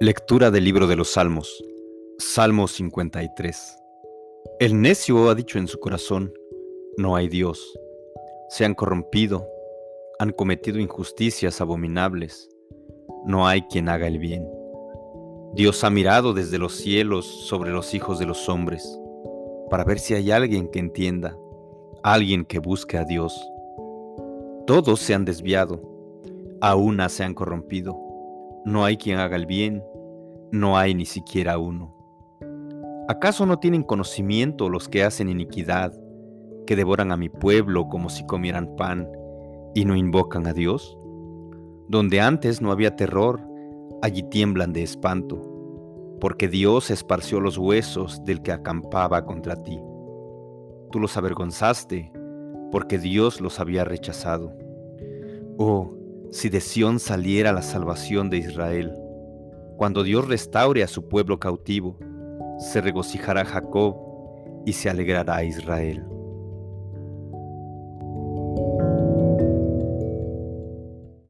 Lectura del libro de los Salmos. Salmo 53. El necio ha dicho en su corazón, no hay Dios. Se han corrompido, han cometido injusticias abominables. No hay quien haga el bien. Dios ha mirado desde los cielos sobre los hijos de los hombres, para ver si hay alguien que entienda, alguien que busque a Dios. Todos se han desviado, a una se han corrompido no hay quien haga el bien, no hay ni siquiera uno. ¿Acaso no tienen conocimiento los que hacen iniquidad, que devoran a mi pueblo como si comieran pan y no invocan a Dios? Donde antes no había terror, allí tiemblan de espanto, porque Dios esparció los huesos del que acampaba contra ti. Tú los avergonzaste, porque Dios los había rechazado. Oh, si de Sión saliera la salvación de Israel. Cuando Dios restaure a su pueblo cautivo, se regocijará Jacob y se alegrará Israel.